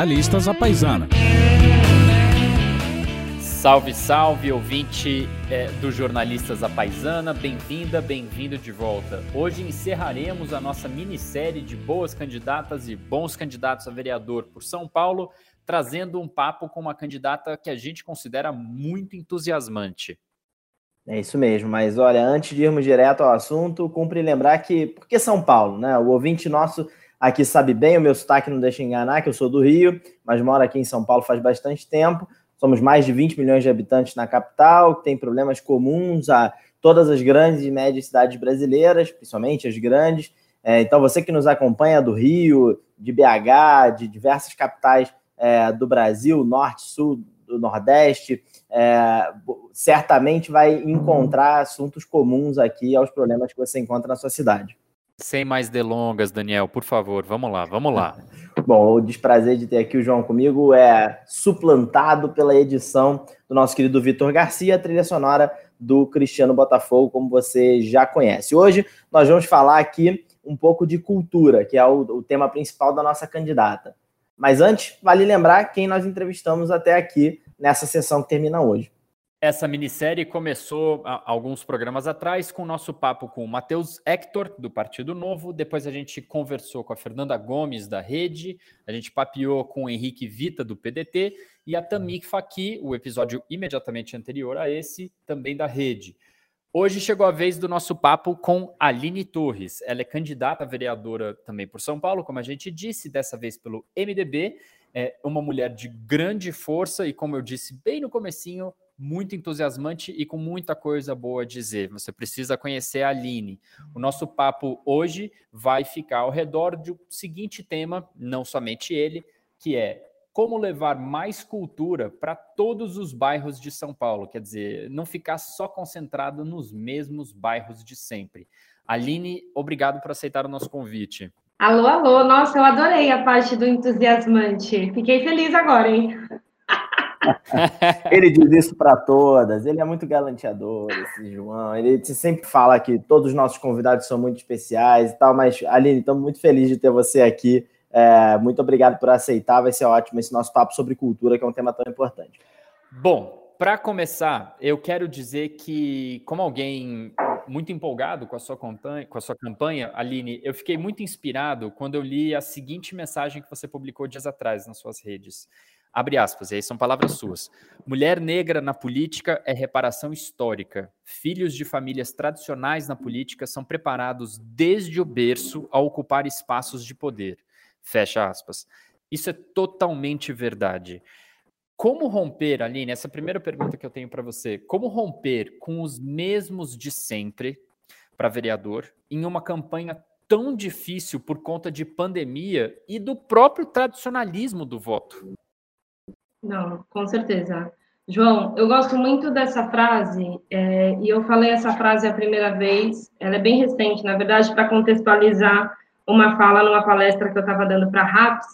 Jornalistas à Paisana. Salve, salve, ouvinte é, do Jornalistas à Paisana, bem-vinda, bem-vindo de volta. Hoje encerraremos a nossa minissérie de boas candidatas e bons candidatos a vereador por São Paulo, trazendo um papo com uma candidata que a gente considera muito entusiasmante. É isso mesmo, mas olha, antes de irmos direto ao assunto, cumpre lembrar que, porque São Paulo, né? O ouvinte nosso aqui sabe bem, o meu sotaque não deixa enganar, que eu sou do Rio, mas moro aqui em São Paulo faz bastante tempo. Somos mais de 20 milhões de habitantes na capital, que tem problemas comuns a todas as grandes e médias cidades brasileiras, principalmente as grandes. É, então, você que nos acompanha do Rio, de BH, de diversas capitais é, do Brasil, norte, sul, do Nordeste, é, certamente vai encontrar assuntos comuns aqui aos problemas que você encontra na sua cidade. Sem mais delongas, Daniel, por favor, vamos lá, vamos lá. Bom, o desprazer de ter aqui o João comigo é suplantado pela edição do nosso querido Vitor Garcia, trilha sonora do Cristiano Botafogo, como você já conhece. Hoje nós vamos falar aqui um pouco de cultura, que é o, o tema principal da nossa candidata. Mas antes, vale lembrar quem nós entrevistamos até aqui nessa sessão que termina hoje. Essa minissérie começou alguns programas atrás com o nosso papo com o Matheus Hector, do Partido Novo. Depois a gente conversou com a Fernanda Gomes, da Rede. A gente papeou com o Henrique Vita, do PDT. E a Tamik Faki, o episódio imediatamente anterior a esse, também da Rede. Hoje chegou a vez do nosso papo com Aline Torres. Ela é candidata a vereadora também por São Paulo, como a gente disse, dessa vez pelo MDB. É uma mulher de grande força e, como eu disse bem no comecinho, muito entusiasmante e com muita coisa boa a dizer. Você precisa conhecer a Aline. O nosso papo hoje vai ficar ao redor do seguinte tema, não somente ele, que é como levar mais cultura para todos os bairros de São Paulo, quer dizer, não ficar só concentrado nos mesmos bairros de sempre. Aline, obrigado por aceitar o nosso convite. Alô, alô, nossa, eu adorei a parte do entusiasmante. Fiquei feliz agora, hein? ele diz isso para todas, ele é muito galanteador, esse João. Ele sempre fala que todos os nossos convidados são muito especiais e tal, mas Aline, estamos muito felizes de ter você aqui é, muito obrigado por aceitar, vai ser ótimo esse nosso papo sobre cultura, que é um tema tão importante. Bom, para começar, eu quero dizer que, como alguém muito empolgado com a sua campanha, com a sua campanha, Aline, eu fiquei muito inspirado quando eu li a seguinte mensagem que você publicou dias atrás nas suas redes. Abre aspas, e aí são palavras suas. Mulher negra na política é reparação histórica. Filhos de famílias tradicionais na política são preparados desde o berço a ocupar espaços de poder. Fecha aspas. Isso é totalmente verdade. Como romper, Aline? Essa é primeira pergunta que eu tenho para você. Como romper com os mesmos de sempre para vereador em uma campanha tão difícil por conta de pandemia e do próprio tradicionalismo do voto? Não, com certeza. João, eu gosto muito dessa frase, é, e eu falei essa frase a primeira vez, ela é bem recente, na verdade, para contextualizar uma fala numa palestra que eu estava dando para a RAPS,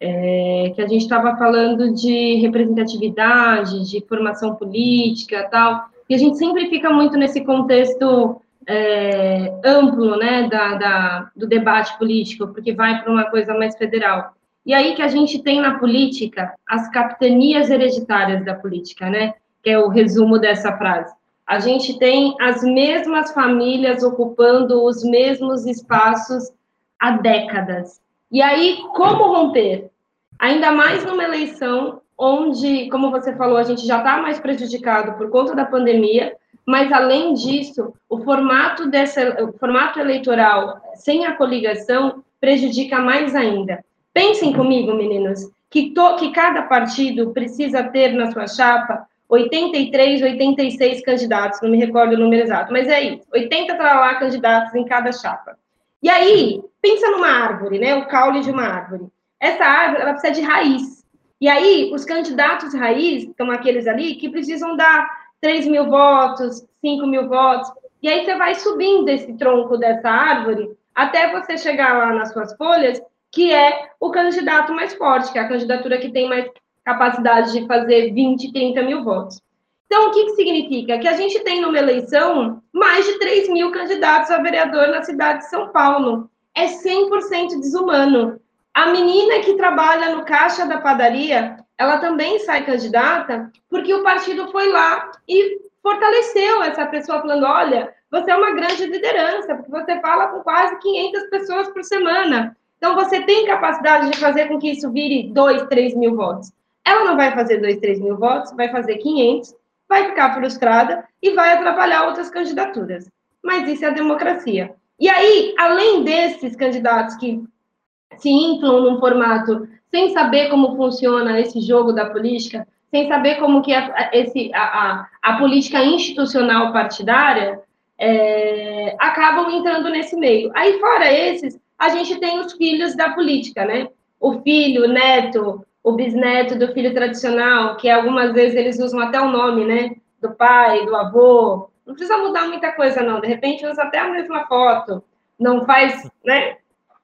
é, que a gente estava falando de representatividade, de formação política tal, e a gente sempre fica muito nesse contexto é, amplo, né, da, da, do debate político, porque vai para uma coisa mais federal. E aí que a gente tem na política as capitanias hereditárias da política, né, que é o resumo dessa frase. A gente tem as mesmas famílias ocupando os mesmos espaços há décadas. E aí, como romper? Ainda mais numa eleição onde, como você falou, a gente já está mais prejudicado por conta da pandemia, mas além disso, o formato, dessa, o formato eleitoral sem a coligação prejudica mais ainda. Pensem comigo, meninos, que, to, que cada partido precisa ter na sua chapa 83, 86 candidatos, não me recordo o número exato, mas é isso, 80 lá candidatos em cada chapa. E aí, pensa numa árvore, né? O caule de uma árvore. Essa árvore, ela precisa de raiz. E aí, os candidatos raiz, são aqueles ali que precisam dar 3 mil votos, 5 mil votos. E aí você vai subindo esse tronco dessa árvore até você chegar lá nas suas folhas, que é o candidato mais forte, que é a candidatura que tem mais capacidade de fazer 20, 30 mil votos. Então, o que, que significa? Que a gente tem numa eleição mais de 3 mil candidatos a vereador na cidade de São Paulo. É 100% desumano. A menina que trabalha no caixa da padaria, ela também sai candidata porque o partido foi lá e fortaleceu essa pessoa, falando: olha, você é uma grande liderança, porque você fala com quase 500 pessoas por semana. Então, você tem capacidade de fazer com que isso vire 2, 3 mil votos. Ela não vai fazer 2, 3 mil votos, vai fazer 500, vai ficar frustrada e vai atrapalhar outras candidaturas. Mas isso é a democracia. E aí, além desses candidatos que se inflam num formato sem saber como funciona esse jogo da política, sem saber como que é esse, a, a, a política institucional partidária, é, acabam entrando nesse meio. Aí, fora esses, a gente tem os filhos da política, né? O filho, o neto, o bisneto do filho tradicional, que algumas vezes eles usam até o nome, né? Do pai, do avô. Não precisa mudar muita coisa, não. De repente usa até a mesma foto. Não faz, né?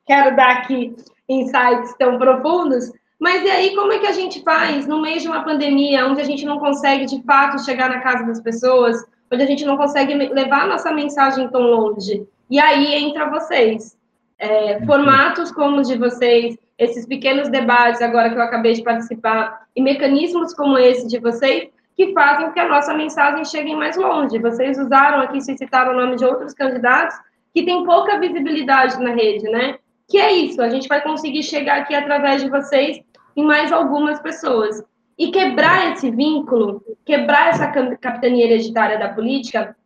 Quero dar aqui insights tão profundos, mas e aí, como é que a gente faz no meio de uma pandemia, onde a gente não consegue de fato chegar na casa das pessoas, onde a gente não consegue levar a nossa mensagem tão longe? E aí entra vocês. É, formatos como o de vocês, esses pequenos debates agora que eu acabei de participar, e mecanismos como esse de vocês, que fazem com que a nossa mensagem chegue mais longe. Vocês usaram aqui, se citaram o nome de outros candidatos que têm pouca visibilidade na rede, né? Que é isso, a gente vai conseguir chegar aqui através de vocês em mais algumas pessoas. E quebrar esse vínculo, quebrar essa capitania hereditária da política,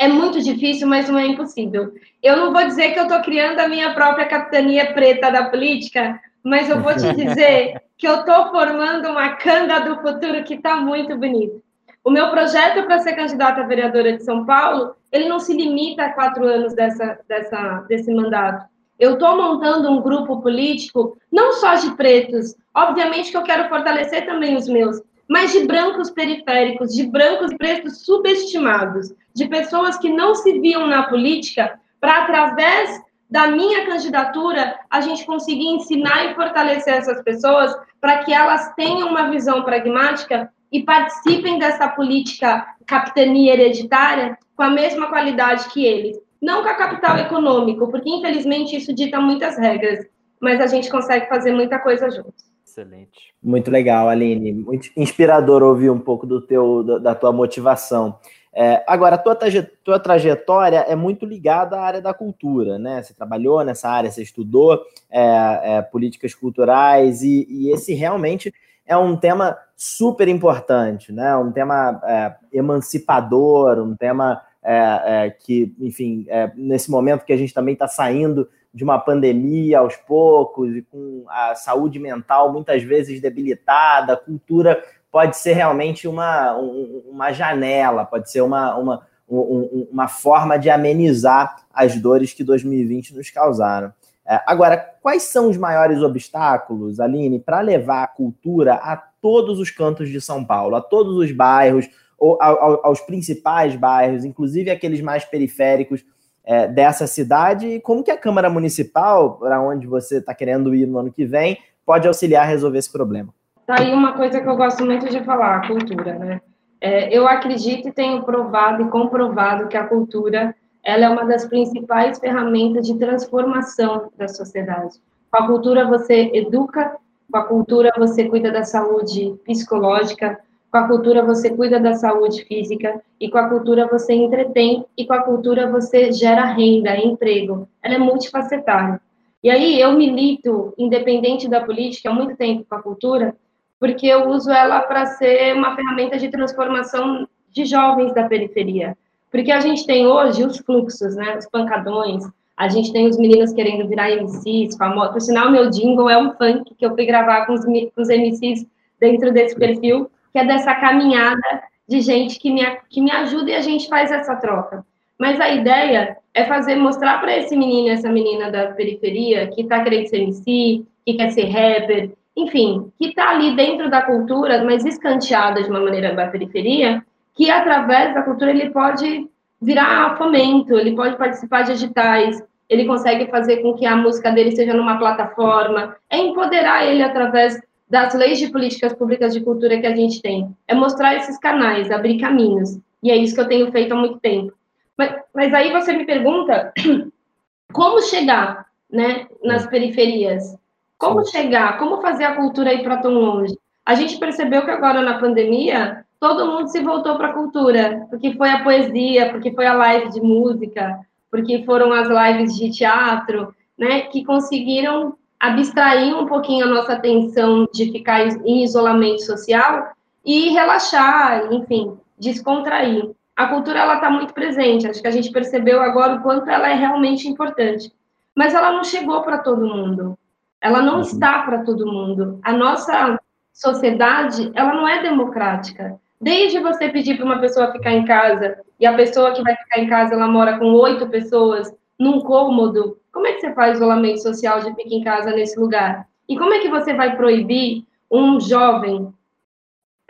é muito difícil, mas não é impossível. Eu não vou dizer que eu estou criando a minha própria capitania preta da política, mas eu vou te dizer que eu estou formando uma canga do futuro que está muito bonito. O meu projeto para ser candidata a vereadora de São Paulo, ele não se limita a quatro anos dessa, dessa, desse mandato. Eu estou montando um grupo político, não só de pretos, obviamente que eu quero fortalecer também os meus, mas de brancos periféricos, de brancos e pretos subestimados, de pessoas que não se viam na política, para através da minha candidatura a gente conseguir ensinar e fortalecer essas pessoas para que elas tenham uma visão pragmática e participem dessa política capitania hereditária com a mesma qualidade que eles não com a capital econômico, porque infelizmente isso dita muitas regras, mas a gente consegue fazer muita coisa juntos. Excelente. Muito legal, Aline. Muito inspirador ouvir um pouco do teu, da tua motivação. É, agora, a tua, tua trajetória é muito ligada à área da cultura, né? Você trabalhou nessa área, você estudou é, é, políticas culturais e, e, esse realmente é um tema super importante, né? Um tema é, emancipador, um tema é, é, que, enfim, nesse momento que a gente também está saindo de uma pandemia aos poucos e com a saúde mental muitas vezes debilitada, a cultura pode ser realmente uma, uma janela, pode ser uma, uma, uma forma de amenizar as dores que 2020 nos causaram. É, agora, quais são os maiores obstáculos, Aline, para levar a cultura a todos os cantos de São Paulo, a todos os bairros, ou aos principais bairros, inclusive aqueles mais periféricos é, dessa cidade, e como que a Câmara Municipal, para onde você está querendo ir no ano que vem, pode auxiliar a resolver esse problema? Tá aí uma coisa que eu gosto muito de falar, a cultura, né? É, eu acredito e tenho provado e comprovado que a cultura ela é uma das principais ferramentas de transformação da sociedade. Com a cultura você educa, com a cultura você cuida da saúde psicológica, com a cultura você cuida da saúde física e com a cultura você entretém e com a cultura você gera renda, emprego. Ela é multifacetária. E aí eu milito, independente da política, há muito tempo com a cultura, porque eu uso ela para ser uma ferramenta de transformação de jovens da periferia. Porque a gente tem hoje os fluxos, né, os pancadões, a gente tem os meninos querendo virar MCs, famosos. Por sinal, meu jingle é um funk que eu fui gravar com os, com os MCs dentro desse perfil que é dessa caminhada de gente que me, que me ajuda e a gente faz essa troca. Mas a ideia é fazer, mostrar para esse menino e essa menina da periferia que está querendo ser MC, que quer ser rapper, enfim, que está ali dentro da cultura, mas escanteada de uma maneira da periferia, que através da cultura ele pode virar fomento, ele pode participar de editais, ele consegue fazer com que a música dele seja numa plataforma, é empoderar ele através das leis de políticas públicas de cultura que a gente tem. É mostrar esses canais, abrir caminhos. E é isso que eu tenho feito há muito tempo. Mas, mas aí você me pergunta como chegar né, nas periferias. Como chegar? Como fazer a cultura ir para tão longe? A gente percebeu que agora na pandemia todo mundo se voltou para a cultura, porque foi a poesia, porque foi a live de música, porque foram as lives de teatro, né, que conseguiram abstrair um pouquinho a nossa atenção de ficar em isolamento social e relaxar, enfim, descontrair. A cultura ela está muito presente. Acho que a gente percebeu agora o quanto ela é realmente importante. Mas ela não chegou para todo mundo. Ela não uhum. está para todo mundo. A nossa sociedade ela não é democrática. Desde você pedir para uma pessoa ficar em casa e a pessoa que vai ficar em casa ela mora com oito pessoas num cômodo, como é que você faz isolamento social de ficar em casa nesse lugar? E como é que você vai proibir um jovem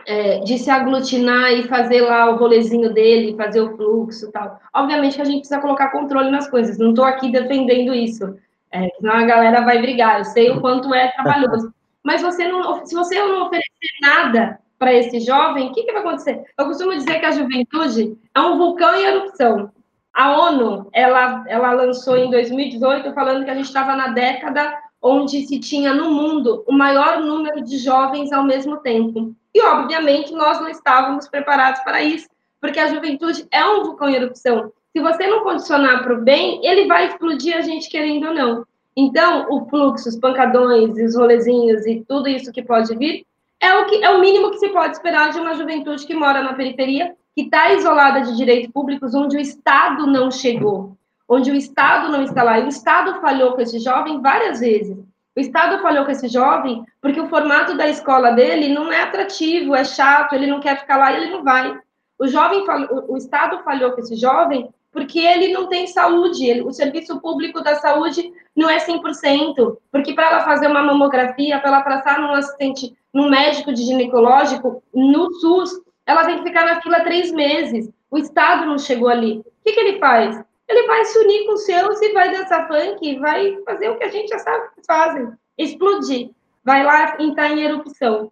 é, de se aglutinar e fazer lá o rolezinho dele, fazer o fluxo e tal? Obviamente que a gente precisa colocar controle nas coisas. Não estou aqui defendendo isso, é, senão a galera vai brigar. Eu sei o quanto é trabalhoso. Mas você não, se você não oferecer nada para esse jovem, o que, que vai acontecer? Eu costumo dizer que a juventude é um vulcão em erupção. A ONU, ela, ela lançou em 2018 falando que a gente estava na década onde se tinha no mundo o maior número de jovens ao mesmo tempo. E, obviamente, nós não estávamos preparados para isso, porque a juventude é um vulcão em erupção. Se você não condicionar para o bem, ele vai explodir a gente querendo ou não. Então, o fluxo, os pancadões, os rolezinhos e tudo isso que pode vir é o, que, é o mínimo que se pode esperar de uma juventude que mora na periferia, que está isolada de direitos públicos, onde o Estado não chegou, onde o Estado não está lá. E o Estado falhou com esse jovem várias vezes. O Estado falhou com esse jovem porque o formato da escola dele não é atrativo, é chato, ele não quer ficar lá e ele não vai. O jovem, o Estado falhou com esse jovem porque ele não tem saúde, ele, o serviço público da saúde não é 100%, porque para ela fazer uma mamografia, para ela passar num assistente, num médico de ginecológico, no SUS, ela tem que ficar na fila três meses, o Estado não chegou ali. O que, que ele faz? Ele vai se unir com os seus e vai dançar funk, vai fazer o que a gente já sabe que fazem, explodir, vai lá entrar em erupção.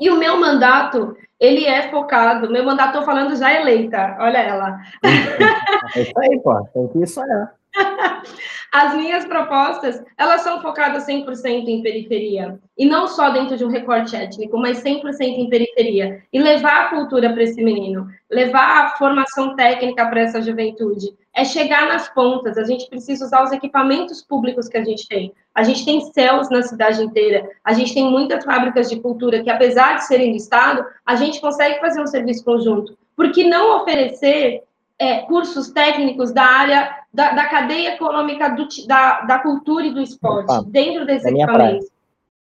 E o meu mandato, ele é focado, meu mandato, estou falando já eleita, olha ela. É isso aí, pô, tem que sonhar. As minhas propostas, elas são focadas 100% em periferia. E não só dentro de um recorte étnico, mas 100% em periferia. E levar a cultura para esse menino, levar a formação técnica para essa juventude. É chegar nas pontas. A gente precisa usar os equipamentos públicos que a gente tem. A gente tem céus na cidade inteira. A gente tem muitas fábricas de cultura que, apesar de serem do Estado, a gente consegue fazer um serviço conjunto. Por que não oferecer é, cursos técnicos da área da, da cadeia econômica do, da, da cultura e do esporte Opa, dentro desses é equipamentos.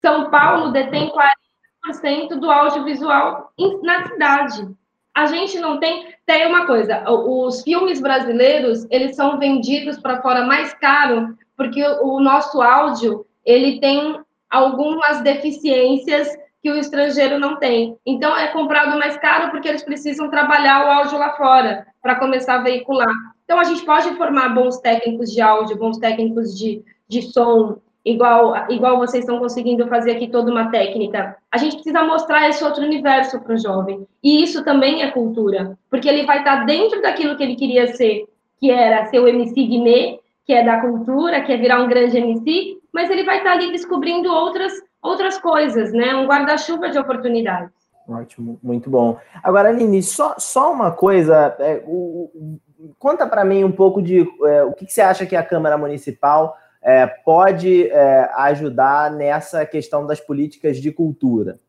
São Paulo detém 40% do audiovisual na cidade. A gente não tem. Tem uma coisa: os filmes brasileiros eles são vendidos para fora mais caro porque o nosso áudio ele tem algumas deficiências que o estrangeiro não tem. Então é comprado mais caro porque eles precisam trabalhar o áudio lá fora para começar a veicular. Então, a gente pode formar bons técnicos de áudio, bons técnicos de, de som, igual, igual vocês estão conseguindo fazer aqui toda uma técnica. A gente precisa mostrar esse outro universo para o jovem. E isso também é cultura, porque ele vai estar dentro daquilo que ele queria ser, que era ser o MC Guimê, que é da cultura, que é virar um grande MC, mas ele vai estar ali descobrindo outras, outras coisas, né? Um guarda-chuva de oportunidades. Ótimo, muito bom. Agora, Aline, só, só uma coisa, é, o, conta para mim um pouco de é, o que, que, você acha que a Câmara Municipal é, pode é, ajudar nessa questão das políticas de cultura.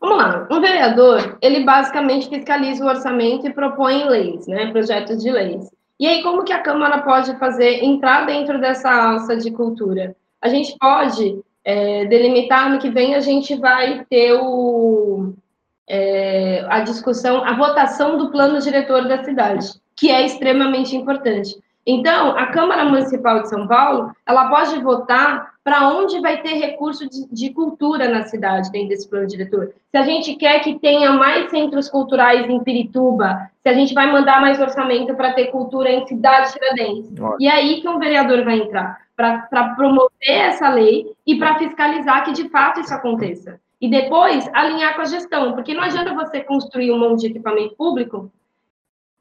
Vamos lá, um vereador, ele basicamente fiscaliza o orçamento e propõe leis, né, projetos de leis. E aí, como que a Câmara pode fazer, entrar dentro dessa alça de cultura? A gente pode é, delimitar, no que vem a gente vai ter o, é, a discussão, a votação do plano diretor da cidade, que é extremamente importante. Então, a Câmara Municipal de São Paulo, ela pode votar para onde vai ter recurso de, de, cultura na cidade dentro desse plano diretor. Se a gente quer que tenha mais centros culturais em Pirituba, se a gente vai mandar mais orçamento para ter cultura em cidade Tiradentes. E é aí que um vereador vai entrar, para promover essa lei e para fiscalizar que de fato isso aconteça. E depois alinhar com a gestão, porque não adianta você construir um monte de equipamento público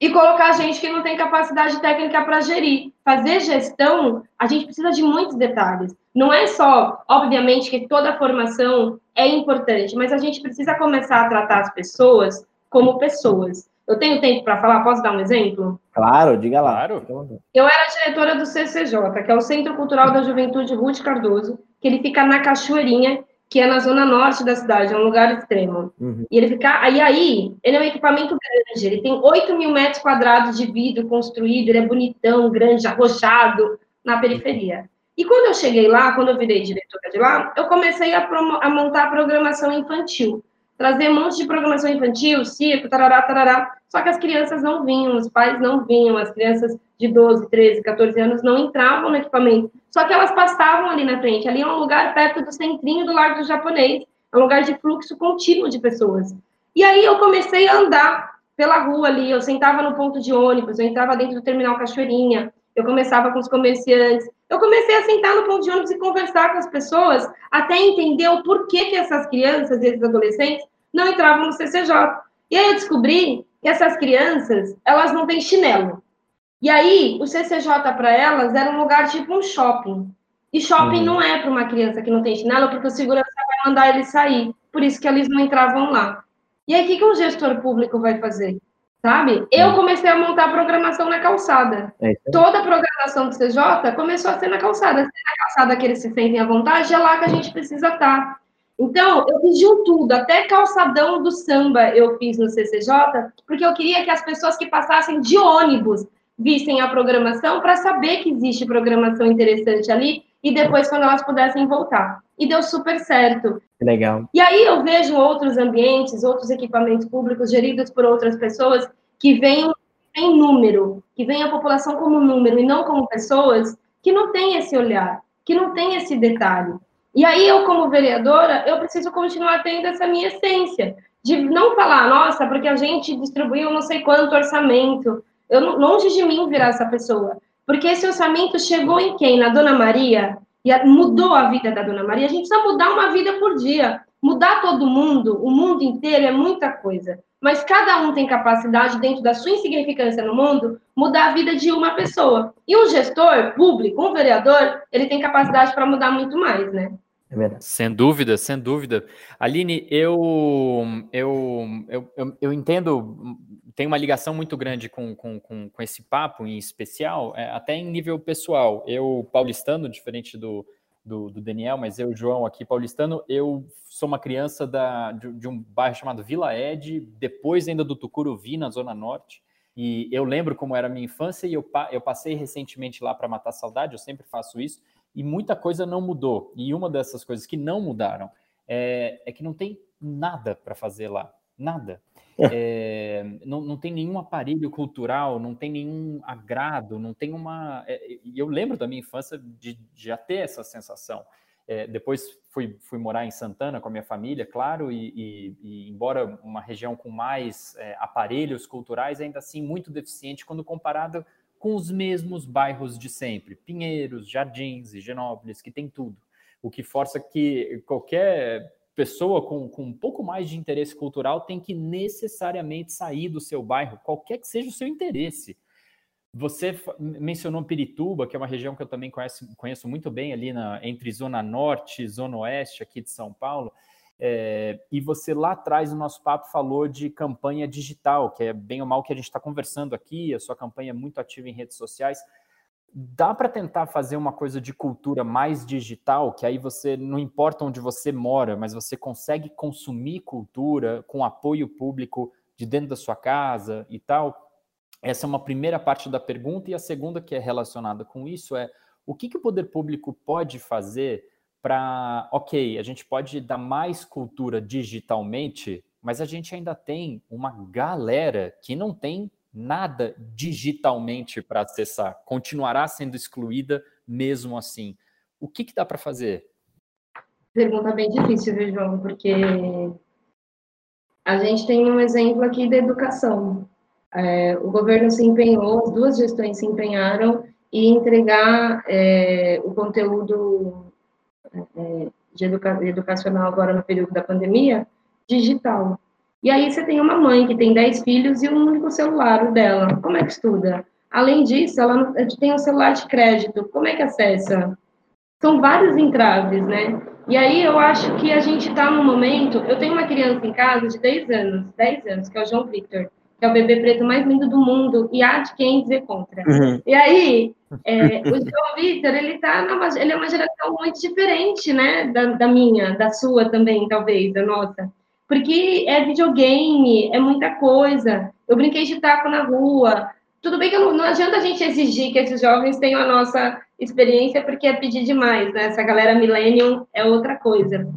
e colocar gente que não tem capacidade técnica para gerir. Fazer gestão, a gente precisa de muitos detalhes. Não é só, obviamente, que toda formação é importante, mas a gente precisa começar a tratar as pessoas como pessoas. Eu tenho tempo para falar? Posso dar um exemplo? Claro, diga lá. Claro. Eu era diretora do CCJ, que é o Centro Cultural da Juventude Ruth Cardoso, que ele fica na Cachoeirinha, que é na zona norte da cidade, é um lugar extremo. Uhum. E ele fica. Aí, aí, ele é um equipamento grande, ele tem 8 mil metros quadrados de vidro construído, ele é bonitão, grande, arrochado, na periferia. E quando eu cheguei lá, quando eu virei diretora de lá, eu comecei a, a montar a programação infantil. Trazer um monte de programação infantil, circo, tarará, tarará. Só que as crianças não vinham, os pais não vinham, as crianças de 12, 13, 14 anos não entravam no equipamento. Só que elas passavam ali na frente. Ali é um lugar perto do centrinho do Largo do Japonês. É um lugar de fluxo contínuo de pessoas. E aí eu comecei a andar pela rua ali. Eu sentava no ponto de ônibus, eu entrava dentro do terminal Cachoeirinha, eu começava com os comerciantes, eu comecei a sentar no ponto de ônibus e conversar com as pessoas, até entender o porquê que essas crianças esses adolescentes não entravam no CCJ. E aí eu descobri que essas crianças, elas não têm chinelo. E aí, o CCJ para elas era um lugar tipo um shopping. E shopping uhum. não é para uma criança que não tem chinelo, porque o segurança vai mandar ele sair. Por isso que eles não entravam lá. E aí, o que, que um gestor público vai fazer? sabe? Eu é. comecei a montar a programação na calçada. É Toda a programação do CJ começou a ser na calçada. Se é na calçada que eles se sentem à vontade, é lá que a gente precisa estar. Então, eu fiz de um tudo, até calçadão do samba eu fiz no CCJ, porque eu queria que as pessoas que passassem de ônibus vissem a programação para saber que existe programação interessante ali e depois quando elas pudessem voltar. E deu super certo. Legal. E aí eu vejo outros ambientes, outros equipamentos públicos geridos por outras pessoas que vêm em número, que vêm a população como número e não como pessoas, que não tem esse olhar, que não tem esse detalhe. E aí eu, como vereadora, eu preciso continuar tendo essa minha essência, de não falar, nossa, porque a gente distribuiu não sei quanto orçamento. Eu, longe de mim virar essa pessoa. Porque esse orçamento chegou em quem? Na Dona Maria? E mudou a vida da Dona Maria. A gente precisa mudar uma vida por dia. Mudar todo mundo, o mundo inteiro, é muita coisa. Mas cada um tem capacidade, dentro da sua insignificância no mundo, mudar a vida de uma pessoa. E um gestor público, um vereador, ele tem capacidade para mudar muito mais, né? É verdade. Sem dúvida, sem dúvida. Aline, eu, eu, eu, eu, eu entendo tem uma ligação muito grande com, com, com, com esse papo em especial, é, até em nível pessoal. Eu, paulistano, diferente do, do, do, Daniel, mas eu, João, aqui, paulistano, eu sou uma criança da, de, de, um bairro chamado Vila Ed, depois ainda do Tucuruvi, na Zona Norte. E eu lembro como era a minha infância e eu, eu passei recentemente lá para matar saudade, eu sempre faço isso, e muita coisa não mudou. E uma dessas coisas que não mudaram é, é que não tem nada para fazer lá. Nada. É, não, não tem nenhum aparelho cultural, não tem nenhum agrado, não tem uma. É, e eu lembro da minha infância de, já ter essa sensação. É, depois fui, fui morar em Santana com a minha família, claro, e, e, e embora uma região com mais é, aparelhos culturais, ainda assim muito deficiente quando comparado com os mesmos bairros de sempre, Pinheiros, Jardins, Higienópolis, que tem tudo. O que força que qualquer pessoa com, com um pouco mais de interesse cultural tem que necessariamente sair do seu bairro, qualquer que seja o seu interesse. Você mencionou Pirituba, que é uma região que eu também conheço, conheço muito bem ali na, entre Zona Norte e Zona Oeste aqui de São Paulo. É, e você lá atrás no nosso papo falou de campanha digital, que é bem ou mal que a gente está conversando aqui, a sua campanha é muito ativa em redes sociais dá para tentar fazer uma coisa de cultura mais digital, que aí você não importa onde você mora, mas você consegue consumir cultura com apoio público de dentro da sua casa e tal. Essa é uma primeira parte da pergunta e a segunda que é relacionada com isso é o que, que o poder público pode fazer para, ok, a gente pode dar mais cultura digitalmente, mas a gente ainda tem uma galera que não tem nada digitalmente para acessar, continuará sendo excluída mesmo assim. O que, que dá para fazer? Pergunta bem difícil, viu, João? Porque a gente tem um exemplo aqui da educação. É, o governo se empenhou, as duas gestões se empenharam em entregar é, o conteúdo é, de educa educacional agora no período da pandemia digital. E aí você tem uma mãe que tem 10 filhos e um único celular dela. Como é que estuda? Além disso, ela tem um celular de crédito. Como é que acessa? são vários entraves, né? E aí eu acho que a gente está num momento. Eu tenho uma criança em casa de 10 anos, 10 anos, que é o João Victor, que é o bebê preto mais lindo do mundo, e há de quem dizer contra. Uhum. E aí, é, o João Victor, ele tá numa, ele é uma geração muito diferente, né? Da, da minha, da sua também, talvez, da nossa. Porque é videogame, é muita coisa. Eu brinquei de taco na rua. Tudo bem que não, não adianta a gente exigir que esses jovens tenham a nossa experiência, porque é pedir demais, né? Essa galera millennium é outra coisa.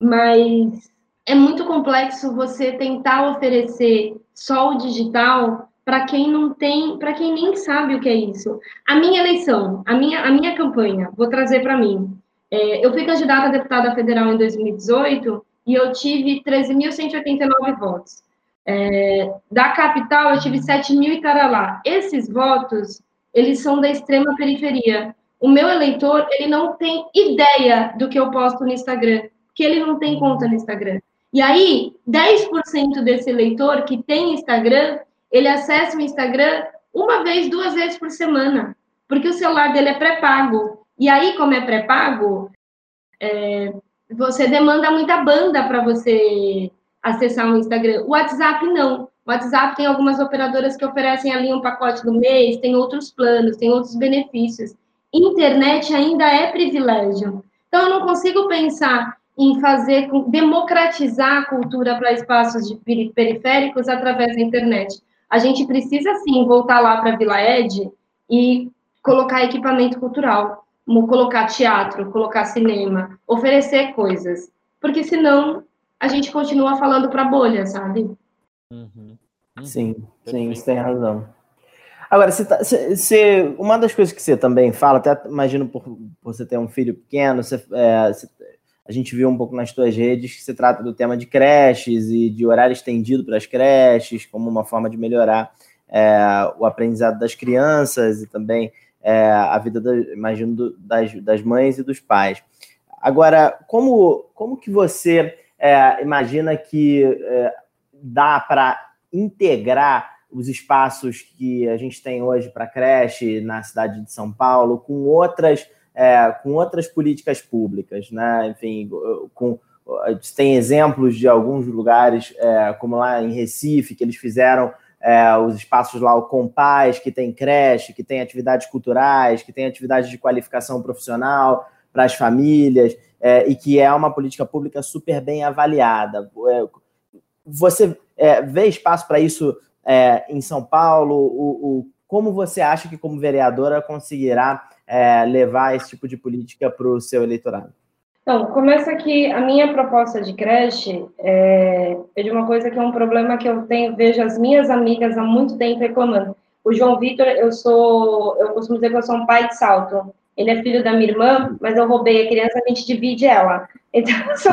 Mas é muito complexo você tentar oferecer só o digital para quem não tem, para quem nem sabe o que é isso. A minha eleição, a minha, a minha campanha, vou trazer para mim. É, eu fui candidata a deputada federal em 2018 e eu tive 13.189 votos. É, da capital, eu tive 7 mil e taralá. Esses votos, eles são da extrema periferia. O meu eleitor, ele não tem ideia do que eu posto no Instagram, que ele não tem conta no Instagram. E aí, 10% desse eleitor que tem Instagram, ele acessa o Instagram uma vez, duas vezes por semana, porque o celular dele é pré-pago. E aí, como é pré-pago, é, você demanda muita banda para você acessar o Instagram. O WhatsApp não. O WhatsApp tem algumas operadoras que oferecem ali um pacote do mês, tem outros planos, tem outros benefícios. Internet ainda é privilégio. Então, eu não consigo pensar em fazer, democratizar a cultura para espaços periféricos através da internet. A gente precisa, sim, voltar lá para a Vila Ed e colocar equipamento cultural, colocar teatro, colocar cinema, oferecer coisas. Porque senão a gente continua falando para bolha, sabe? Uhum. Uhum. Sim, sim, você tem razão. Agora, você, tá, você, uma das coisas que você também fala, até imagino por, por você ter um filho pequeno, você, é, você, a gente viu um pouco nas suas redes que se trata do tema de creches e de horário estendido para as creches, como uma forma de melhorar é, o aprendizado das crianças e também é, a vida, da, imagino, do, das, das mães e dos pais. Agora, como, como que você é, imagina que é, dá para integrar os espaços que a gente tem hoje para creche na cidade de São Paulo com outras, é, com outras políticas públicas, né? Enfim, com, tem exemplos de alguns lugares, é, como lá em Recife, que eles fizeram é, os espaços lá, o Compaz, que tem creche, que tem atividades culturais, que tem atividades de qualificação profissional para as famílias é, e que é uma política pública super bem avaliada. É, você é, vê espaço para isso é, em São Paulo? O, o, como você acha que, como vereadora, conseguirá é, levar esse tipo de política para o seu eleitorado? Então, começa que a minha proposta de creche é, é, de uma coisa que é um problema que eu tenho, vejo as minhas amigas há muito tempo reclamando. O João Vitor, eu sou, eu costumo dizer que eu sou um pai de salto. Ele é filho da minha irmã, mas eu roubei a criança, a gente divide ela. Então, eu sou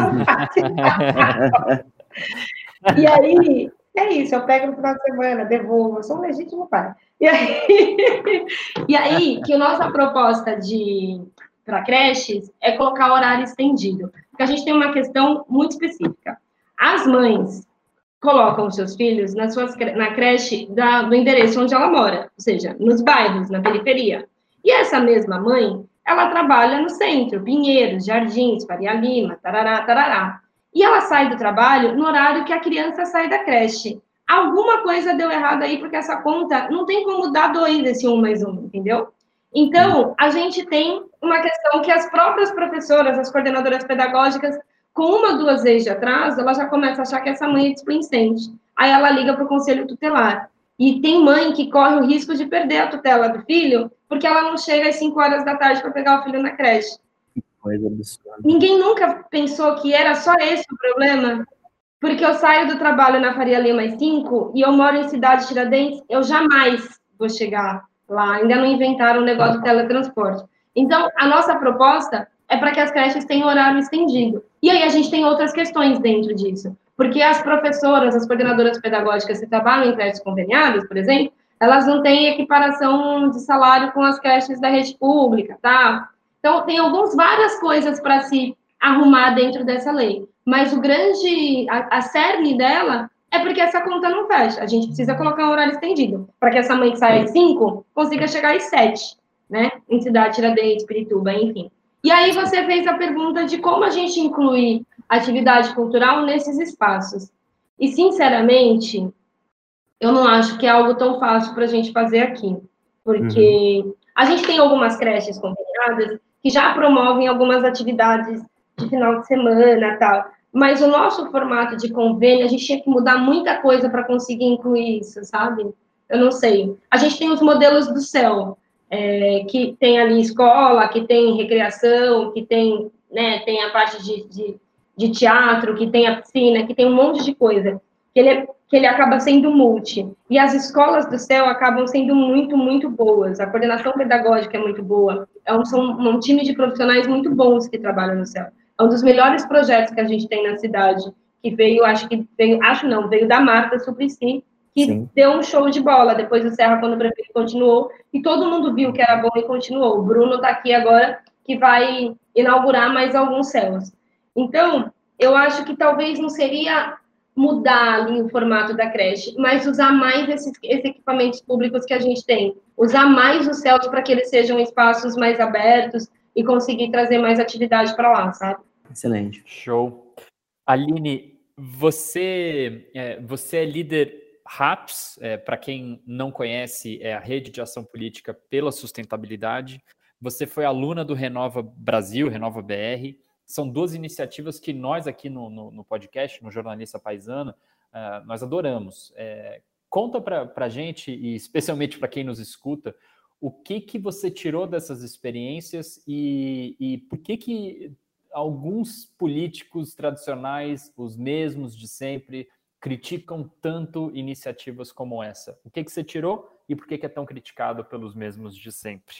E aí, é isso, eu pego no final de semana, devolvo, eu sou um legítimo pai. E aí, e aí que nossa proposta de para creches é colocar horário estendido. Porque a gente tem uma questão muito específica. As mães colocam os seus filhos nas suas, na creche da, do endereço onde ela mora, ou seja, nos bairros, na periferia. E essa mesma mãe, ela trabalha no centro, Pinheiros, Jardins, Faria Lima, tarará, tarará. E ela sai do trabalho no horário que a criança sai da creche. Alguma coisa deu errado aí, porque essa conta não tem como dar dois esse um mais um, entendeu? Então, a gente tem uma questão que as próprias professoras, as coordenadoras pedagógicas, com uma ou duas vezes de atraso, ela já começa a achar que essa mãe é displicente. Aí ela liga para o conselho tutelar. E tem mãe que corre o risco de perder a tutela do filho, porque ela não chega às 5 horas da tarde para pegar o filho na creche. Que coisa absurda. Ninguém nunca pensou que era só esse o problema? Porque eu saio do trabalho na Faria Lima às 5 e eu moro em cidade de Tiradentes, eu jamais vou chegar lá. Ainda não inventaram o negócio do teletransporte. Então, a nossa proposta é para que as creches tenham horário estendido. E aí a gente tem outras questões dentro disso. Porque as professoras, as coordenadoras pedagógicas que trabalham em creches conveniadas, por exemplo, elas não têm equiparação de salário com as creches da rede pública, tá? Então, tem algumas várias coisas para se arrumar dentro dessa lei. Mas o grande, a, a cerne dela é porque essa conta não fecha. A gente precisa colocar um horário estendido, para que essa mãe que sai às 5 consiga chegar às 7, né? Em cidade, Tiradentes, Pirituba, enfim. E aí você fez a pergunta de como a gente inclui atividade cultural nesses espaços. E, sinceramente, eu não acho que é algo tão fácil para a gente fazer aqui, porque uhum. a gente tem algumas creches conveniadas que já promovem algumas atividades de final de semana tal, mas o nosso formato de convênio, a gente tinha que mudar muita coisa para conseguir incluir isso, sabe? Eu não sei. A gente tem os modelos do céu, é, que tem ali escola, que tem recreação, que tem, né, tem a parte de, de, de, teatro, que tem a piscina, que tem um monte de coisa, que ele, é, que ele acaba sendo multi. E as escolas do céu acabam sendo muito, muito boas. A coordenação pedagógica é muito boa. É um, são um time de profissionais muito bons que trabalham no céu. É um dos melhores projetos que a gente tem na cidade, que veio, acho que veio, acho não, veio da Marta Suplicy, que Sim. deu um show de bola. Depois do Serra, quando o prefeito continuou, e todo mundo viu que era bom e continuou. O Bruno está aqui agora, que vai inaugurar mais alguns céus. Então, eu acho que talvez não seria mudar ali o formato da creche, mas usar mais esses, esses equipamentos públicos que a gente tem. Usar mais os céus para que eles sejam espaços mais abertos e conseguir trazer mais atividade para lá, sabe? Excelente. Show. Aline, você é, você é líder RAPS, é, para quem não conhece, é a Rede de Ação Política pela Sustentabilidade. Você foi aluna do Renova Brasil, Renova BR. São duas iniciativas que nós aqui no, no, no podcast, no Jornalista Paisano, uh, nós adoramos. É, conta para a gente, e especialmente para quem nos escuta, o que, que você tirou dessas experiências e, e por que, que alguns políticos tradicionais, os mesmos de sempre, criticam tanto iniciativas como essa? O que, que você tirou e por que, que é tão criticado pelos mesmos de sempre?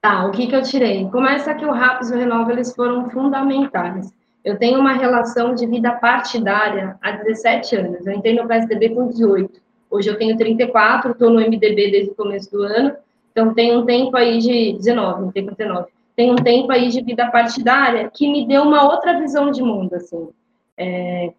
Tá, o que, que eu tirei? Começa que o RAPS e o Renova eles foram fundamentais. Eu tenho uma relação de vida partidária há 17 anos. Eu entrei no PSDB com 18. Hoje eu tenho 34, estou no MDB desde o começo do ano. Então tem um tempo aí de 19, não tem 19. Tem um tempo aí de vida partidária que me deu uma outra visão de mundo, assim. É,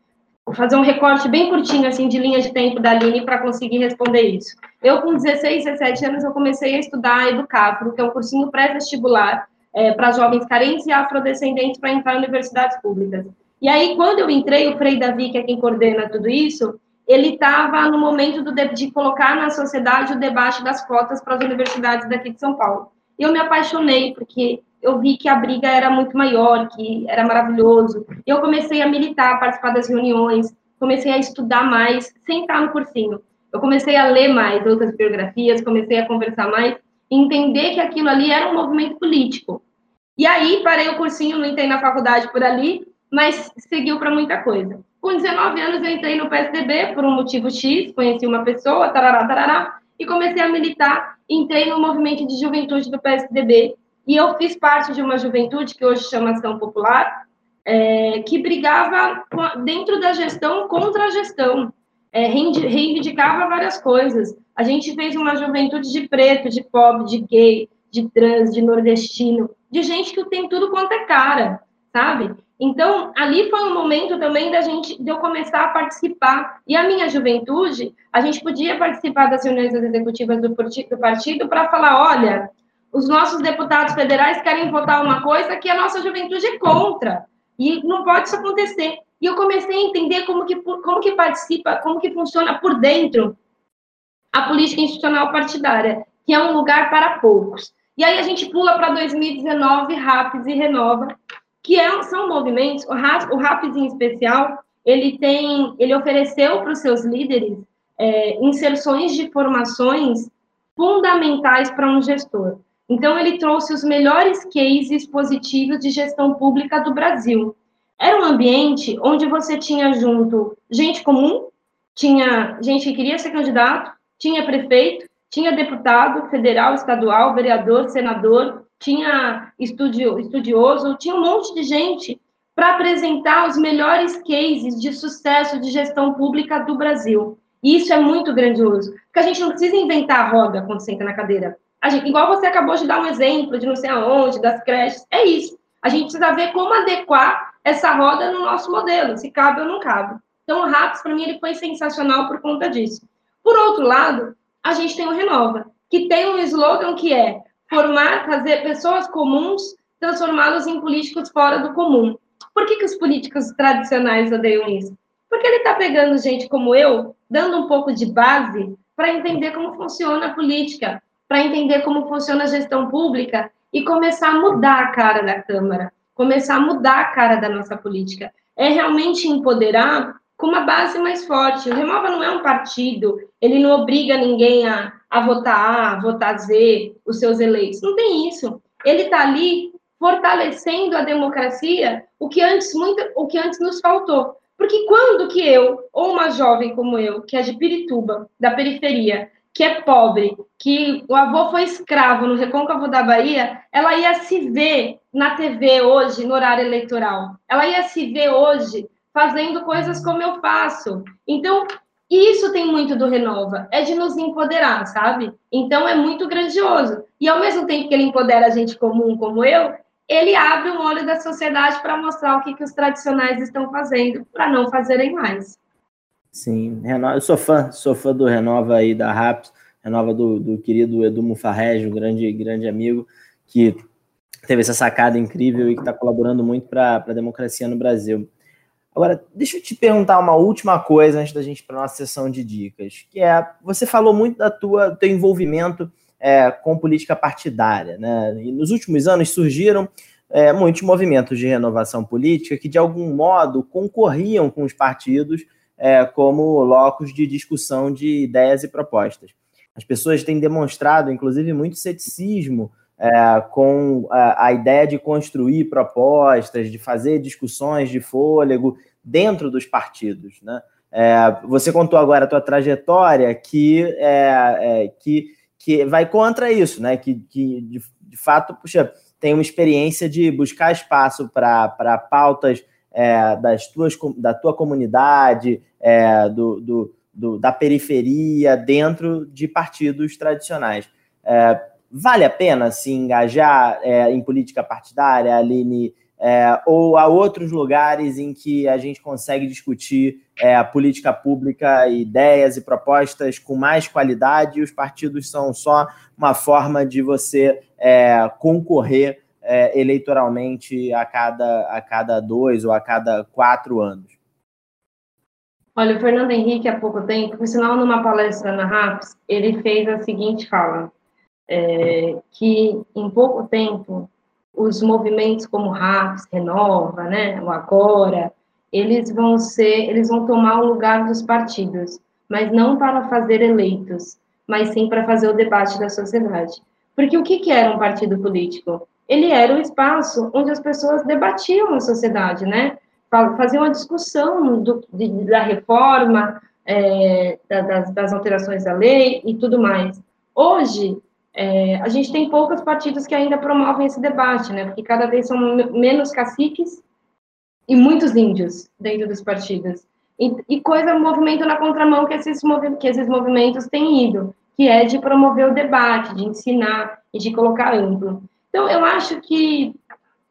Vou fazer um recorte bem curtinho, assim, de linha de tempo da Aline para conseguir responder isso. Eu, com 16, 17 anos, eu comecei a estudar Educafro, que é um cursinho pré-vestibular é, para jovens carentes e afrodescendentes para entrar em universidades públicas. E aí, quando eu entrei, o Frei Davi, que é quem coordena tudo isso, ele estava no momento do, de colocar na sociedade o debate das cotas para as universidades daqui de São Paulo. E eu me apaixonei, porque eu vi que a briga era muito maior, que era maravilhoso. Eu comecei a militar, participar das reuniões, comecei a estudar mais, sem estar no cursinho. Eu comecei a ler mais outras biografias, comecei a conversar mais, entender que aquilo ali era um movimento político. E aí, parei o cursinho, não entrei na faculdade por ali, mas seguiu para muita coisa. Com 19 anos, eu entrei no PSDB por um motivo X, conheci uma pessoa, tarará, tarará, e comecei a militar. Entrei no movimento de juventude do PSDB, e eu fiz parte de uma juventude que hoje chama Ação Popular, é, que brigava dentro da gestão contra a gestão, é, reivindicava várias coisas. A gente fez uma juventude de preto, de pobre, de gay, de trans, de nordestino, de gente que tem tudo quanto é cara, sabe? Então, ali foi um momento também da gente, de eu começar a participar. E a minha juventude, a gente podia participar das reuniões executivas do partido para falar, olha, os nossos deputados federais querem votar uma coisa que a nossa juventude é contra. E não pode isso acontecer. E eu comecei a entender como que, como que participa, como que funciona por dentro a política institucional partidária, que é um lugar para poucos. E aí a gente pula para 2019, RAPS e Renova, que é, são movimentos, o o RAPS em especial, ele tem, ele ofereceu para os seus líderes é, inserções de formações fundamentais para um gestor. Então, ele trouxe os melhores cases positivos de gestão pública do Brasil. Era um ambiente onde você tinha junto gente comum, tinha gente que queria ser candidato, tinha prefeito, tinha deputado federal, estadual, vereador, senador, tinha estudio, estudioso, tinha um monte de gente para apresentar os melhores cases de sucesso de gestão pública do Brasil. E isso é muito grandioso, porque a gente não precisa inventar a roda quando senta na cadeira. Gente, igual você acabou de dar um exemplo de não sei aonde, das creches, é isso. A gente precisa ver como adequar essa roda no nosso modelo, se cabe ou não cabe. Então, o RAPS, para mim, ele foi sensacional por conta disso. Por outro lado, a gente tem o Renova, que tem um slogan que é formar, fazer pessoas comuns transformá-los em políticos fora do comum. Por que, que os políticos tradicionais odeiam isso? Porque ele está pegando gente como eu, dando um pouco de base para entender como funciona a política, para entender como funciona a gestão pública e começar a mudar a cara da Câmara, começar a mudar a cara da nossa política. É realmente empoderar com uma base mais forte. O Remova não é um partido, ele não obriga ninguém a, a votar A, a votar Z, os seus eleitos. Não tem isso. Ele está ali fortalecendo a democracia, o que antes muito, o que antes nos faltou. Porque quando que eu, ou uma jovem como eu, que é de Pirituba, da periferia, que é pobre, que o avô foi escravo no Recôncavo da Bahia, ela ia se ver na TV hoje, no horário eleitoral. Ela ia se ver hoje fazendo coisas como eu faço. Então, isso tem muito do Renova, é de nos empoderar, sabe? Então, é muito grandioso. E ao mesmo tempo que ele empodera a gente comum como eu, ele abre o olho da sociedade para mostrar o que, que os tradicionais estão fazendo, para não fazerem mais. Sim, eu sou fã, sou fã do Renova aí da Raps, Renova do, do querido Edu Mufarrege, um grande, grande amigo, que teve essa sacada incrível e que está colaborando muito para a democracia no Brasil. Agora, deixa eu te perguntar uma última coisa antes da gente ir para a nossa sessão de dicas, que é, você falou muito da tua, teu envolvimento é, com política partidária, né? E nos últimos anos surgiram é, muitos movimentos de renovação política que, de algum modo, concorriam com os partidos é, como locos de discussão de ideias e propostas. As pessoas têm demonstrado, inclusive, muito ceticismo é, com a, a, ideia de construir propostas, de fazer discussões de fôlego dentro dos partidos. Né? É, você contou agora a tua trajetória que, é, é que, que vai contra isso, né? que, que de, de fato, puxa, tem uma experiência de buscar espaço para pautas é, das tuas, da tua comunidade, é, do, do, do, da periferia, dentro de partidos tradicionais. É, vale a pena se engajar é, em política partidária, Aline, é, ou há outros lugares em que a gente consegue discutir é, a política pública, ideias e propostas com mais qualidade, e os partidos são só uma forma de você concorrer é, eleitoralmente a cada, a cada dois ou a cada quatro anos? Olha, o Fernando Henrique, há pouco tempo, por sinal, numa palestra na RAPS, ele fez a seguinte fala, é, que em pouco tempo, os movimentos como RAPS, Renova, né, o Agora, eles vão ser, eles vão tomar o lugar dos partidos, mas não para fazer eleitos, mas sim para fazer o debate da sociedade. Porque o que, que era um partido político? ele era o espaço onde as pessoas debatiam a sociedade, né? Faziam uma discussão do, de, da reforma, é, das, das, alterações da lei e tudo mais. Hoje, é, a gente tem poucos partidos que ainda promovem esse debate, né? Porque cada vez são menos caciques e muitos índios dentro dos partidos. E, e coisa, movimento na contramão que esses, que esses movimentos têm ido, que é de promover o debate, de ensinar e de colocar amplo. Então, eu acho que.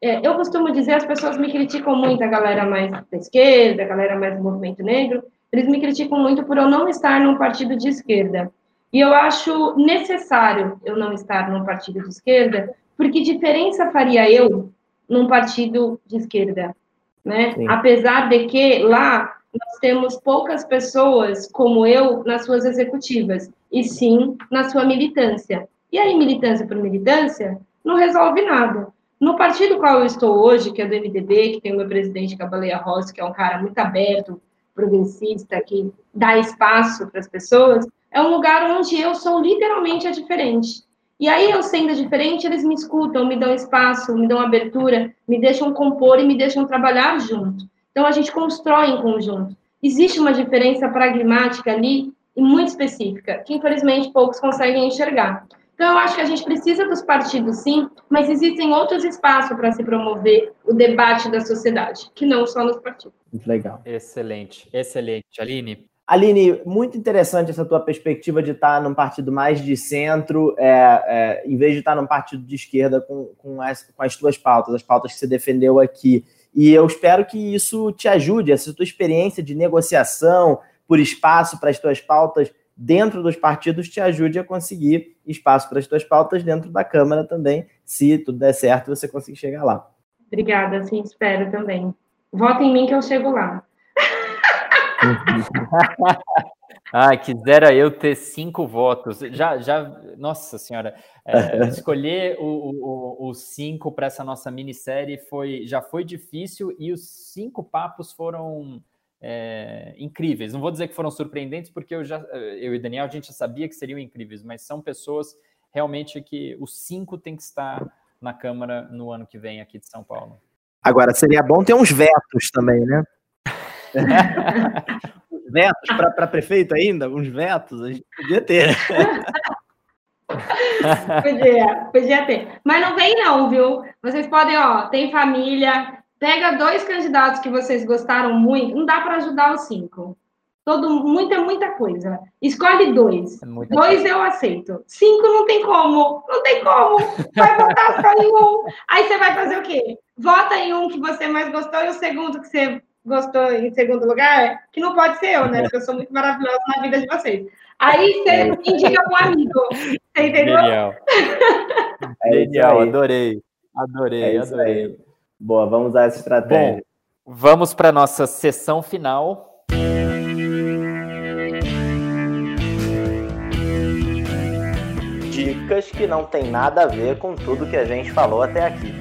É, eu costumo dizer, as pessoas me criticam muito, a galera mais da esquerda, a galera mais do movimento negro, eles me criticam muito por eu não estar num partido de esquerda. E eu acho necessário eu não estar num partido de esquerda, porque diferença faria eu num partido de esquerda, né? Apesar de que lá nós temos poucas pessoas como eu nas suas executivas, e sim na sua militância. E aí, militância por militância, não resolve nada. No partido qual eu estou hoje, que é do MDB, que tem o meu presidente Cabaleia Rossi, que é um cara muito aberto, progressista, que dá espaço para as pessoas, é um lugar onde eu sou literalmente a diferente. E aí, eu sendo diferente, eles me escutam, me dão espaço, me dão abertura, me deixam compor e me deixam trabalhar junto. Então, a gente constrói em conjunto. Existe uma diferença pragmática ali, e muito específica, que infelizmente poucos conseguem enxergar. Então, eu acho que a gente precisa dos partidos, sim, mas existem outros espaços para se promover o debate da sociedade, que não só nos partidos. Muito legal. Excelente, excelente. Aline? Aline, muito interessante essa tua perspectiva de estar num partido mais de centro, é, é, em vez de estar num partido de esquerda com, com, as, com as tuas pautas, as pautas que você defendeu aqui. E eu espero que isso te ajude, essa tua experiência de negociação por espaço para as tuas pautas dentro dos partidos te ajude a conseguir espaço para as suas pautas dentro da Câmara também, se tudo der certo, você conseguir chegar lá. Obrigada, sim, espero também. Vota em mim que eu chego lá. Ah, quisera eu ter cinco votos. Já, já, nossa senhora, é, escolher os cinco para essa nossa minissérie foi, já foi difícil e os cinco papos foram é, incríveis. Não vou dizer que foram surpreendentes, porque eu já, eu e Daniel, a gente já sabia que seriam incríveis, mas são pessoas realmente que os cinco têm que estar na Câmara no ano que vem aqui de São Paulo. Agora, seria bom ter uns vetos também, né? vetos para prefeito ainda? Uns vetos? A gente podia ter. podia, podia ter. Mas não vem não, viu? Vocês podem, ó, tem família, pega dois candidatos que vocês gostaram muito, não dá para ajudar os cinco. Todo, muita, muita coisa. Escolhe dois. É dois coisa. eu aceito. Cinco não tem como. Não tem como. Vai votar só em um. Aí você vai fazer o quê? Vota em um que você mais gostou e o segundo que você gostou em segundo lugar, que não pode ser eu, né? Porque eu sou muito maravilhosa na vida de vocês. Aí você é. indica um amigo. Você entendeu? Genial. É Genial, adorei. Adorei, é adorei. Boa, vamos usar essa estratégia. Bom, vamos para a nossa sessão final. Dicas que não tem nada a ver com tudo que a gente falou até aqui.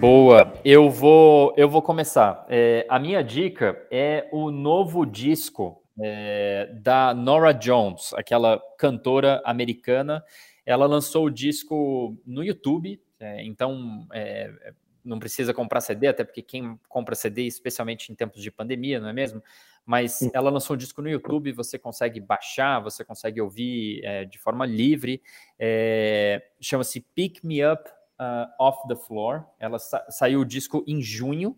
Boa, eu vou, eu vou começar. É, a minha dica é o novo disco é, da Nora Jones, aquela cantora americana. Ela lançou o disco no YouTube, é, então é, não precisa comprar CD, até porque quem compra CD, especialmente em tempos de pandemia, não é mesmo? Mas ela lançou um disco no YouTube, você consegue baixar, você consegue ouvir é, de forma livre. É, chama-se Pick Me Up uh, Off the Floor. Ela sa saiu o disco em junho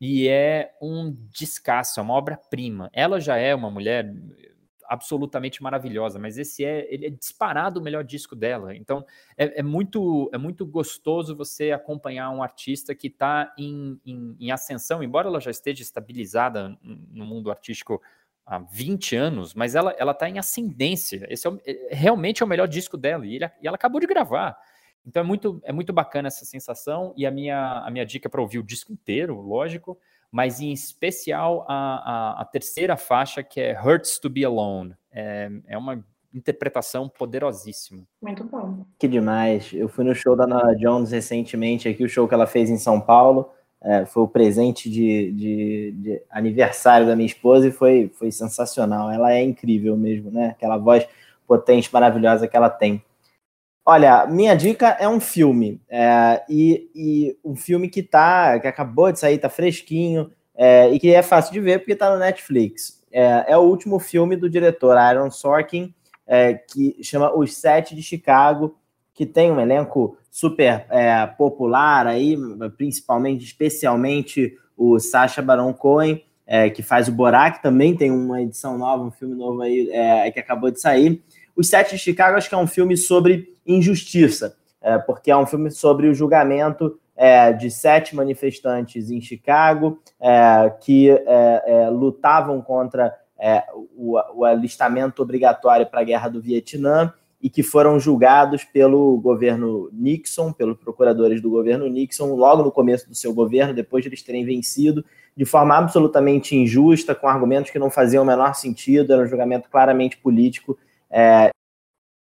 e é um descasso, é uma obra-prima. Ela já é uma mulher absolutamente maravilhosa, mas esse é ele é disparado o melhor disco dela. Então é, é muito é muito gostoso você acompanhar um artista que está em, em, em, ascensão, embora ela já esteja estabilizada no mundo artístico há 20 anos, mas ela está em ascendência. Esse é, o, é, realmente é o melhor disco dela e, ele, e ela acabou de gravar. Então é muito, é muito bacana essa sensação e a minha, a minha dica para ouvir o disco inteiro, lógico, mas em especial a, a, a, terceira faixa que é Hurts to Be Alone. É, é uma interpretação poderosíssima. Muito bom. Que demais. Eu fui no show da Nora Jones recentemente, aqui o show que ela fez em São Paulo. É, foi o presente de, de, de, aniversário da minha esposa e foi, foi sensacional. Ela é incrível mesmo, né? Aquela voz potente, maravilhosa que ela tem. Olha, minha dica é um filme. É, e, e, um filme que tá, que acabou de sair, tá fresquinho, é, e que é fácil de ver porque tá no Netflix. É, é o último filme do diretor Aaron Sorkin, é, que chama Os Sete de Chicago, que tem um elenco super é, popular aí, principalmente, especialmente o Sacha Baron Cohen, é, que faz o Borat, também tem uma edição nova, um filme novo aí que acabou de sair. Os Sete de Chicago acho que é um filme sobre injustiça, é, porque é um filme sobre o julgamento é, de sete manifestantes em Chicago é, que é, é, lutavam contra é, o, o, alistamento obrigatório para a guerra do Vietnã e que foram julgados pelo governo Nixon, pelos procuradores do governo Nixon, logo no começo do seu governo, depois de eles terem vencido, de forma absolutamente injusta, com argumentos que não faziam o menor sentido, era um julgamento claramente político é,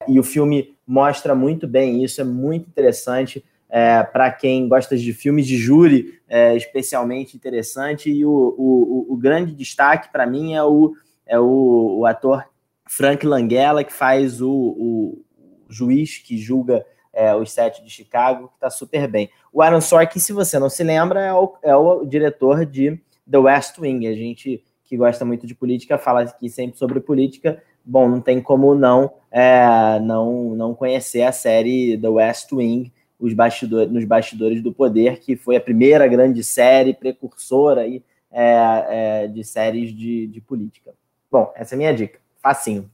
e o filme mostra muito bem isso, é muito interessante. É, para quem gosta de filmes de júri, é especialmente interessante. E o, o, o grande destaque para mim é, o, é o, o, ator Frank Langella, que faz o, o juiz que julga é, os sete de Chicago, que está super bem. O Aaron Sorkin, se você não se lembra, é o, é o diretor de The West Wing. A gente que gosta muito de política fala aqui sempre sobre política bom, não tem como não é, não não conhecer a série The West Wing, os bastidores, nos bastidores do poder, que foi a primeira grande série precursora aí, é, é, de séries de, de política. Bom, essa é a minha dica. Facinho.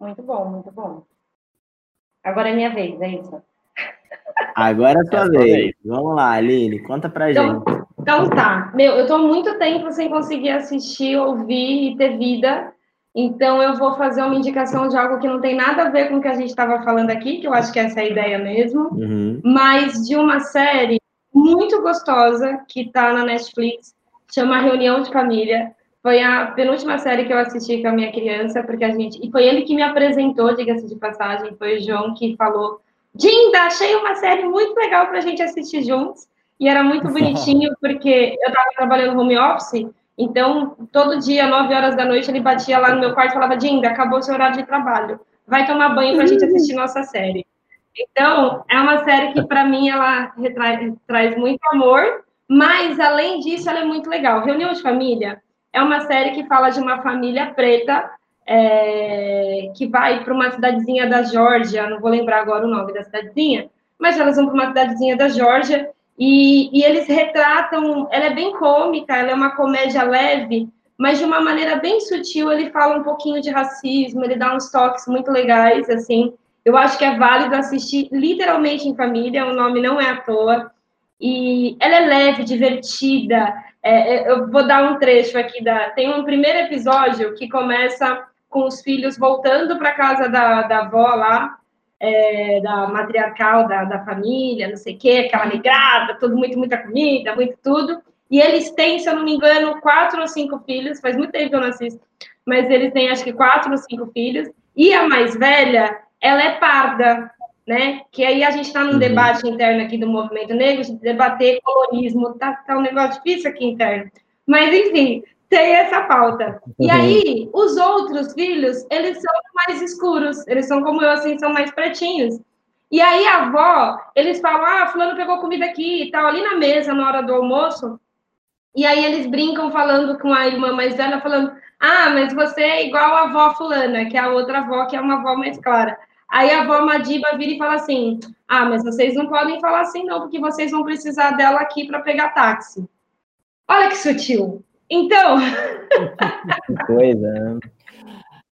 Muito bom, muito bom. Agora é minha vez, é isso? Agora é a sua vez. vez. Vamos lá, Aline, conta pra então, gente. Então tá. Meu, eu tô há muito tempo sem conseguir assistir, ouvir e ter vida Então, eu vou fazer uma indicação de algo que não tem nada a ver com o que a gente estava falando aqui, que eu acho que essa é a ideia mesmo, uhum. mas de uma série muito gostosa que está na Netflix, chama Reunião de Família. Foi a penúltima série que eu assisti com a minha criança, porque a gente. E foi ele que me apresentou, diga-se de passagem, foi o João que falou: Dinda, achei uma série muito legal para a gente assistir juntos. E era muito bonitinho, porque eu estava trabalhando home office então, todo dia, 9 horas da noite, ele batia lá no meu quarto e falava: Dinda, acabou seu horário de trabalho. Vai tomar banho para a gente assistir nossa série. Então, é uma série que, para mim, ela retrai, traz muito amor, mas, além disso, ela é muito legal. Reunião de Família é uma série que fala de uma família preta é, que vai para uma cidadezinha da Geórgia, não vou lembrar agora o nome da cidadezinha, mas elas vão para uma cidadezinha da Geórgia e, e, eles retratam, ela é bem cômica, ela é uma comédia leve, mas de uma maneira bem sutil, ele fala um pouquinho de racismo, ele dá uns toques muito legais, assim. Eu acho que é válido assistir literalmente em família, o nome não é à toa. E ela é leve, divertida. É, é eu vou dar um trecho aqui da. Tem um primeiro episódio que começa com os filhos voltando para casa da, da avó lá, é, da matriarcal da, da família, não sei o quê, aquela negrada, tudo muito, muita comida, muito tudo. E eles têm, se eu não me engano, quatro ou cinco filhos, faz muito tempo que eu não assisto, mas eles têm acho que quatro ou cinco filhos. E a mais velha, ela é parda, né? Que aí a gente está num uhum. debate interno aqui do movimento negro, de debater colonismo, tá, tá um negócio difícil aqui interno. Mas, enfim, tem essa pauta. E uhum. aí, os outros filhos, eles são mais escuros, eles são como eu, assim, são mais pretinhos. E aí, a avó, eles falam, ah, fulano pegou comida aqui e tal, ali na mesa, na hora do almoço. E aí, eles brincam falando com a irmã mais velha, falando, ah, mas você é igual a avó fulana, que é a outra avó, que é uma avó mais clara. Aí a avó Madiba vira e fala assim, ah, mas vocês não podem falar assim não, porque vocês vão precisar dela aqui para pegar táxi. Olha que sutil. Então. Que coisa, né?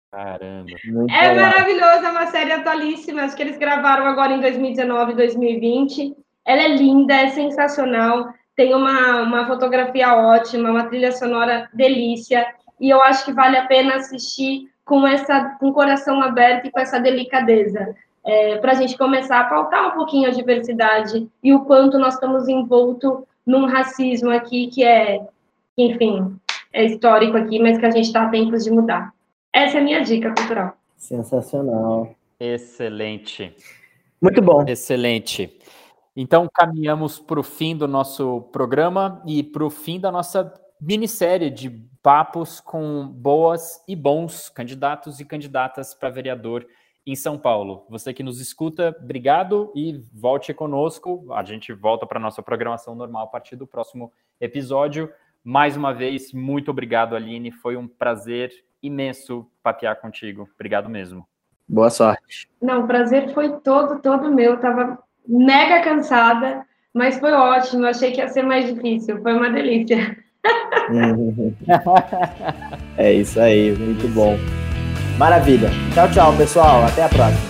Caramba. Muito é legal. maravilhoso, é uma série atualíssima. Acho que eles gravaram agora em 2019, 2020. Ela é linda, é sensacional. Tem uma, uma fotografia ótima, uma trilha sonora delícia. E eu acho que vale a pena assistir com essa com o coração aberto e com essa delicadeza. É, para a gente começar a pautar um pouquinho a diversidade e o quanto nós estamos envolto num racismo aqui que é enfim, é histórico aqui, mas que a gente está a tempos de mudar. Essa é a minha dica cultural. Sensacional. Excelente. Muito bom. Excelente. Então, caminhamos para o fim do nosso programa e para o fim da nossa minissérie de papos com boas e bons candidatos e candidatas para vereador em São Paulo. Você que nos escuta, obrigado e volte conosco. A gente volta para a nossa programação normal a partir do próximo episódio. Mais uma vez, muito obrigado, Aline. Foi um prazer imenso papear contigo. Obrigado mesmo. Boa sorte. Não, o prazer foi todo, todo meu. Eu tava mega cansada, mas foi ótimo. Eu achei que ia ser mais difícil. Foi uma delícia. é isso aí, muito bom. Maravilha. Tchau, tchau, pessoal. Até a próxima.